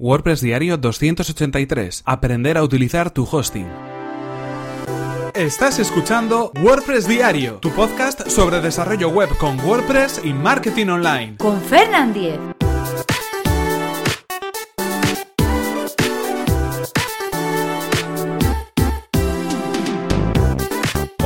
WordPress Diario 283. Aprender a utilizar tu hosting. Estás escuchando WordPress Diario, tu podcast sobre desarrollo web con WordPress y marketing online. Con Fernand Diez.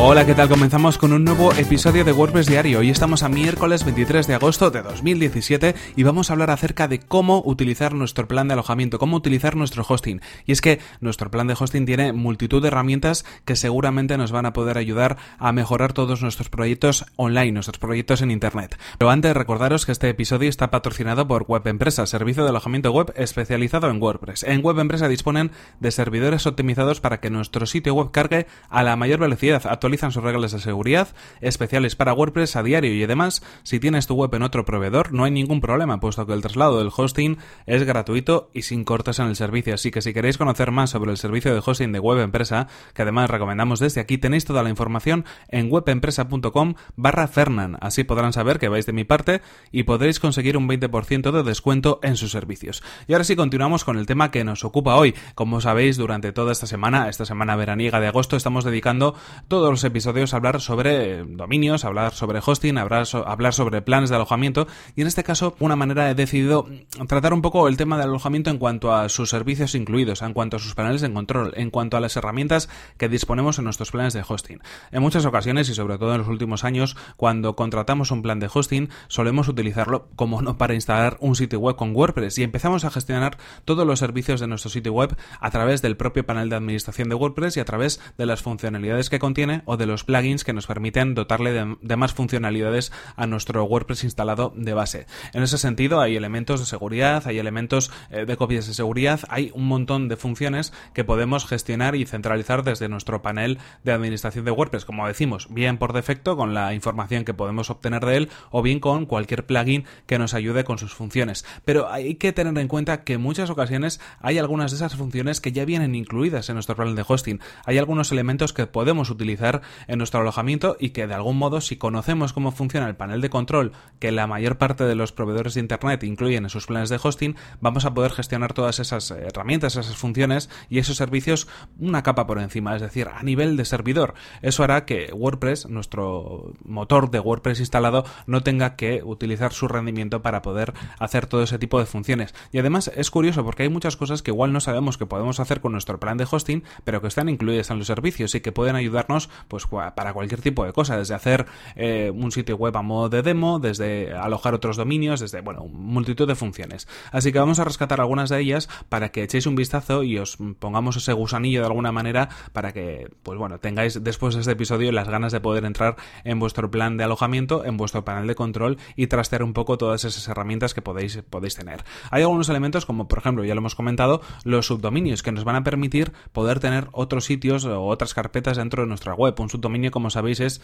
Hola, ¿qué tal? Comenzamos con un nuevo episodio de WordPress Diario. Hoy estamos a miércoles 23 de agosto de 2017 y vamos a hablar acerca de cómo utilizar nuestro plan de alojamiento, cómo utilizar nuestro hosting. Y es que nuestro plan de hosting tiene multitud de herramientas que seguramente nos van a poder ayudar a mejorar todos nuestros proyectos online, nuestros proyectos en Internet. Pero antes recordaros que este episodio está patrocinado por Web Empresa, servicio de alojamiento web especializado en WordPress. En Web Empresa disponen de servidores optimizados para que nuestro sitio web cargue a la mayor velocidad, actualizan sus reglas de seguridad especiales para WordPress a diario y además, si tienes tu web en otro proveedor, no hay ningún problema, puesto que el traslado del hosting es gratuito y sin cortes en el servicio. Así que si queréis conocer más sobre el servicio de hosting de Web Empresa, que además recomendamos desde aquí, tenéis toda la información en webempresa.com barra Fernan. Así podrán saber que vais de mi parte y podréis conseguir un 20% de descuento en sus servicios. Y ahora sí continuamos con el tema que nos ocupa hoy. Como sabéis, durante toda esta semana, esta semana veraniega de agosto, estamos dedicando todos los episodios hablar sobre dominios, hablar sobre hosting, hablar, hablar sobre planes de alojamiento y en este caso una manera he decidido tratar un poco el tema del alojamiento en cuanto a sus servicios incluidos, en cuanto a sus paneles de control, en cuanto a las herramientas que disponemos en nuestros planes de hosting. En muchas ocasiones y sobre todo en los últimos años, cuando contratamos un plan de hosting, solemos utilizarlo como no para instalar un sitio web con WordPress y empezamos a gestionar todos los servicios de nuestro sitio web a través del propio panel de administración de WordPress y a través de las funcionalidades que contiene de los plugins que nos permiten dotarle de, más funcionalidades a nuestro WordPress instalado de base. En ese sentido, hay elementos de seguridad, hay elementos eh, de copias de seguridad, hay un montón de funciones que podemos gestionar y centralizar desde nuestro panel de administración de WordPress, como decimos, bien por defecto con la información que podemos obtener de él o bien con cualquier plugin que nos ayude con sus funciones. Pero hay que tener en cuenta que en muchas ocasiones hay algunas de esas funciones que ya vienen incluidas en nuestro panel de hosting. Hay algunos elementos que podemos utilizar en nuestro alojamiento y que de algún modo si conocemos cómo funciona el panel de control que la mayor parte de los proveedores de internet incluyen en sus planes de hosting, vamos a poder gestionar todas esas herramientas, esas funciones y esos servicios una capa por encima, es decir, a nivel de servidor. Eso hará que WordPress, nuestro motor de WordPress instalado, no tenga que utilizar su rendimiento para poder hacer todo ese tipo de funciones. Y además es curioso porque hay muchas cosas que igual no sabemos que podemos hacer con nuestro plan de hosting, pero que están incluidas en los servicios y que pueden ayudarnos pues para cualquier tipo de cosa, desde hacer eh, un sitio web a modo de demo, desde alojar otros dominios, desde, bueno, multitud de funciones. Así que vamos a rescatar algunas de ellas para que echéis un vistazo y os pongamos ese gusanillo de alguna manera para que, pues bueno, tengáis después de este episodio las ganas de poder entrar en vuestro plan de alojamiento, en vuestro panel de control y trastear un poco todas esas herramientas que podéis, podéis tener. Hay algunos elementos como, por ejemplo, ya lo hemos comentado, los subdominios que nos van a permitir poder tener otros sitios o otras carpetas dentro de nuestra web. Un subdominio, como sabéis, es,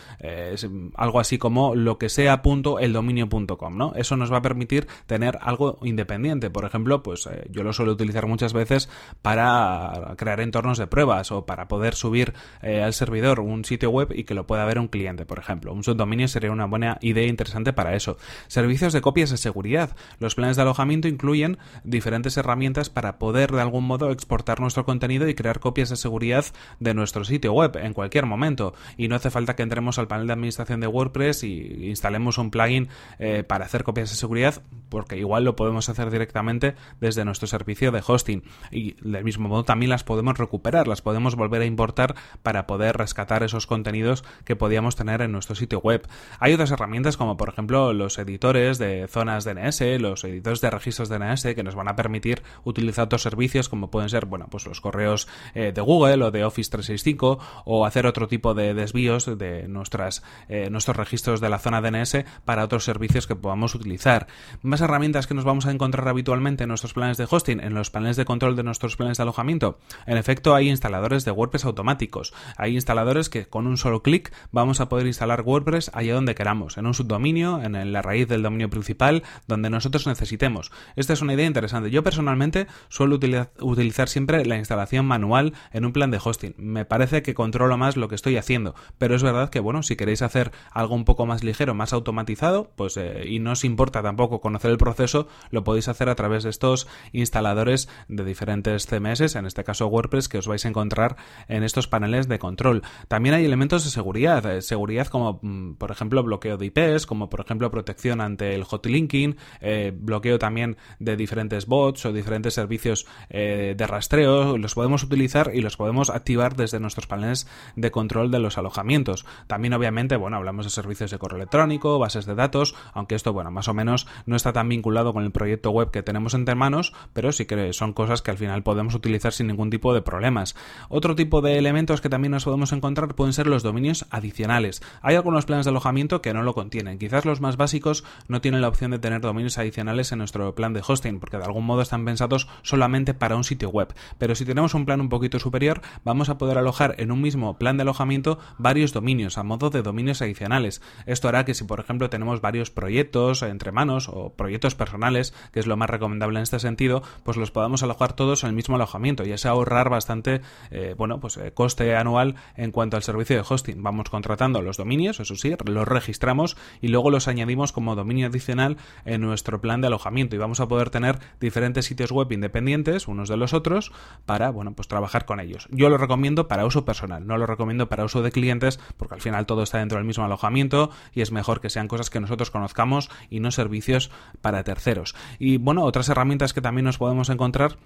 algo así como lo que sea punto el dominio.com, ¿no? Eso nos va a permitir tener algo independiente. Por ejemplo, pues eh, yo lo suelo utilizar muchas veces para crear entornos de pruebas o para poder subir eh, al servidor un sitio web y que lo pueda ver un cliente, por ejemplo. Un subdominio sería una buena idea interesante para eso. Servicios de copias de seguridad. Los planes de alojamiento incluyen diferentes herramientas para poder de algún modo exportar nuestro contenido y crear copias de seguridad de nuestro sitio web en cualquier momento. Y no hace falta que entremos al panel de administración de WordPress y instalemos un plugin eh, para hacer copias de seguridad, porque igual lo podemos hacer directamente desde nuestro servicio de hosting. Y del mismo modo también las podemos recuperar, las podemos volver a importar para poder rescatar esos contenidos que podíamos tener en nuestro sitio web. Hay otras herramientas como por ejemplo los editores de zonas DNS, los editores de registros DNS que nos van a permitir utilizar otros servicios como pueden ser, bueno, pues los correos eh, de Google o de Office 365 o hacer otro tipo de desvíos de nuestras, eh, nuestros registros de la zona DNS para otros servicios que podamos utilizar. Más herramientas que nos vamos a encontrar habitualmente en nuestros planes de hosting, en los paneles de control de nuestros planes de alojamiento. En efecto, hay instaladores de WordPress automáticos. Hay instaladores que con un solo clic vamos a poder instalar WordPress allá donde queramos, en un subdominio, en la raíz del dominio principal, donde nosotros necesitemos. Esta es una idea interesante. Yo personalmente suelo utilizar siempre la instalación manual en un plan de hosting. Me parece que controlo más lo que estoy haciendo. Pero es verdad que, bueno, si queréis hacer algo un poco más ligero, más automatizado, pues eh, y no os importa tampoco conocer el proceso, lo podéis hacer a través de estos instaladores de diferentes CMS, en este caso WordPress, que os vais a encontrar en estos paneles de control. También hay elementos de seguridad, eh, seguridad como mm, por ejemplo bloqueo de IPs, como por ejemplo protección ante el hotlinking, eh, bloqueo también de diferentes bots o diferentes servicios eh, de rastreo, los podemos utilizar y los podemos activar desde nuestros paneles de control de los alojamientos. También obviamente, bueno, hablamos de servicios de correo electrónico, bases de datos, aunque esto, bueno, más o menos no está tan vinculado con el proyecto web que tenemos entre manos, pero sí que son cosas que al final podemos utilizar sin ningún tipo de problemas. Otro tipo de elementos que también nos podemos encontrar pueden ser los dominios adicionales. Hay algunos planes de alojamiento que no lo contienen. Quizás los más básicos no tienen la opción de tener dominios adicionales en nuestro plan de hosting, porque de algún modo están pensados solamente para un sitio web. Pero si tenemos un plan un poquito superior, vamos a poder alojar en un mismo plan de alojamiento varios dominios a modo de dominios adicionales. Esto hará que si por ejemplo tenemos varios proyectos entre manos o proyectos personales, que es lo más recomendable en este sentido, pues los podamos alojar todos en el mismo alojamiento y así ahorrar bastante, eh, bueno, pues eh, coste anual en cuanto al servicio de hosting. Vamos contratando los dominios, eso sí, los registramos y luego los añadimos como dominio adicional en nuestro plan de alojamiento y vamos a poder tener diferentes sitios web independientes unos de los otros para, bueno, pues trabajar con ellos. Yo lo recomiendo para uso personal, no lo recomiendo para uso de clientes porque al final todo está dentro del mismo alojamiento y es mejor que sean cosas que nosotros conozcamos y no servicios para terceros. Y bueno, otras herramientas que también nos podemos encontrar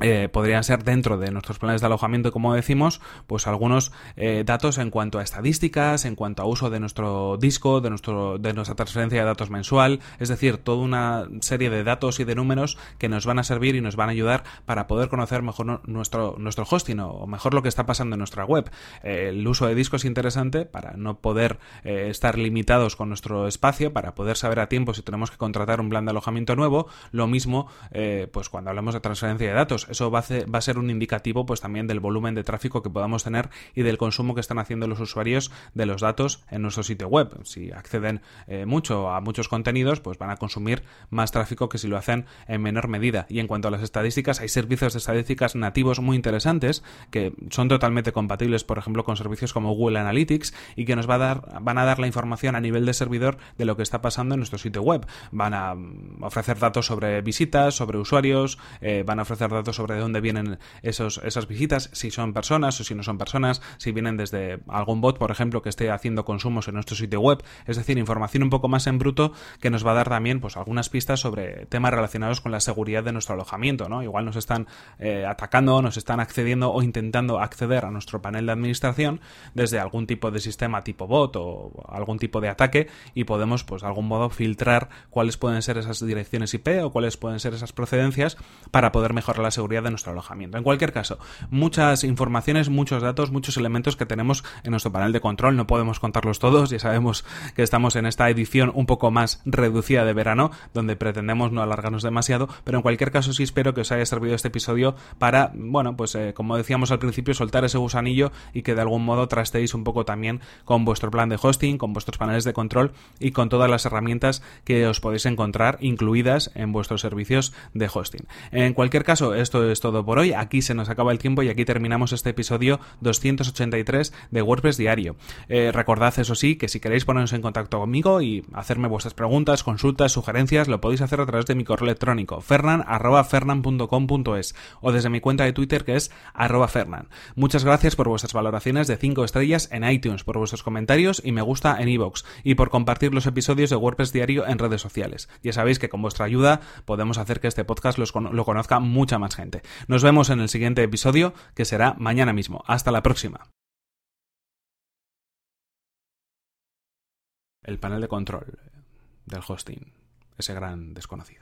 eh, podrían ser dentro de nuestros planes de alojamiento, como decimos, pues algunos eh, datos en cuanto a estadísticas, en cuanto a uso de nuestro disco, de, nuestro, de nuestra transferencia de datos mensual, es decir, toda una serie de datos y de números que nos van a servir y nos van a ayudar para poder conocer mejor nuestro, nuestro hosting o mejor lo que está pasando en nuestra web. Eh, el uso de disco es interesante para no poder estar limitados con nuestro espacio, para poder saber a tiempo si tenemos que contratar un plan de alojamiento nuevo. Lo mismo, pues cuando hablamos de transferencia de datos eso va a, ser un indicativo pues también del volumen de tráfico que podamos tener y del consumo que están haciendo los usuarios de los datos en nuestro sitio web. Si acceden eh, mucho a muchos contenidos, pues van a consumir más tráfico que si lo hacen en menor medida. Y en cuanto a las estadísticas, hay servicios de estadísticas nativos muy interesantes que son totalmente compatibles, por ejemplo, con servicios como Google Analytics y que nos va a dar, van a dar la información a nivel de servidor de lo que está pasando en nuestro sitio web. Van a mm, ofrecer datos sobre visitas, sobre usuarios, eh, van a ofrecer datos sobre de dónde vienen esos, esas visitas, si son personas o si no son personas, si vienen desde algún bot, por ejemplo, que esté haciendo consumos en nuestro sitio web, es decir, información un poco más en bruto que nos va a dar también pues algunas pistas sobre temas relacionados con la seguridad de nuestro alojamiento, ¿no? Igual nos están eh, atacando, nos están accediendo o intentando acceder a nuestro panel de administración desde algún tipo de sistema tipo bot o algún tipo de ataque y podemos pues de algún modo filtrar cuáles pueden ser esas direcciones IP o cuáles pueden ser esas procedencias para poder mejorar la seguridad de nuestro alojamiento. En cualquier caso, muchas informaciones, muchos datos, muchos elementos que tenemos en nuestro panel de control. No podemos contarlos todos, ya sabemos que estamos en esta edición un poco más reducida de verano, donde pretendemos no alargarnos demasiado, pero en cualquier caso sí espero que os haya servido este episodio para, bueno, pues eh, como decíamos al principio, soltar ese gusanillo y que de algún modo trasteis un poco también con vuestro plan de hosting, con vuestros paneles de control y con todas las herramientas que os podéis encontrar incluidas en vuestros servicios de hosting. En cualquier caso, esto es todo por hoy. Aquí se nos acaba el tiempo y aquí terminamos este episodio 283 de WordPress Diario. Eh, recordad, eso sí, que si queréis poneros en contacto conmigo y hacerme vuestras preguntas, consultas, sugerencias, lo podéis hacer a través de mi correo electrónico fernan.fernan.com.es o desde mi cuenta de Twitter que es arroba fernan. Muchas gracias por vuestras valoraciones de 5 estrellas en iTunes, por vuestros comentarios y me gusta en iVoox y por compartir los episodios de WordPress Diario en redes sociales. Ya sabéis que con vuestra ayuda podemos hacer que este podcast lo conozca mucha más Nos vemos en el siguiente episodio, que será mañana mismo. Hasta la próxima. El panel de control del hosting, ese gran desconocido.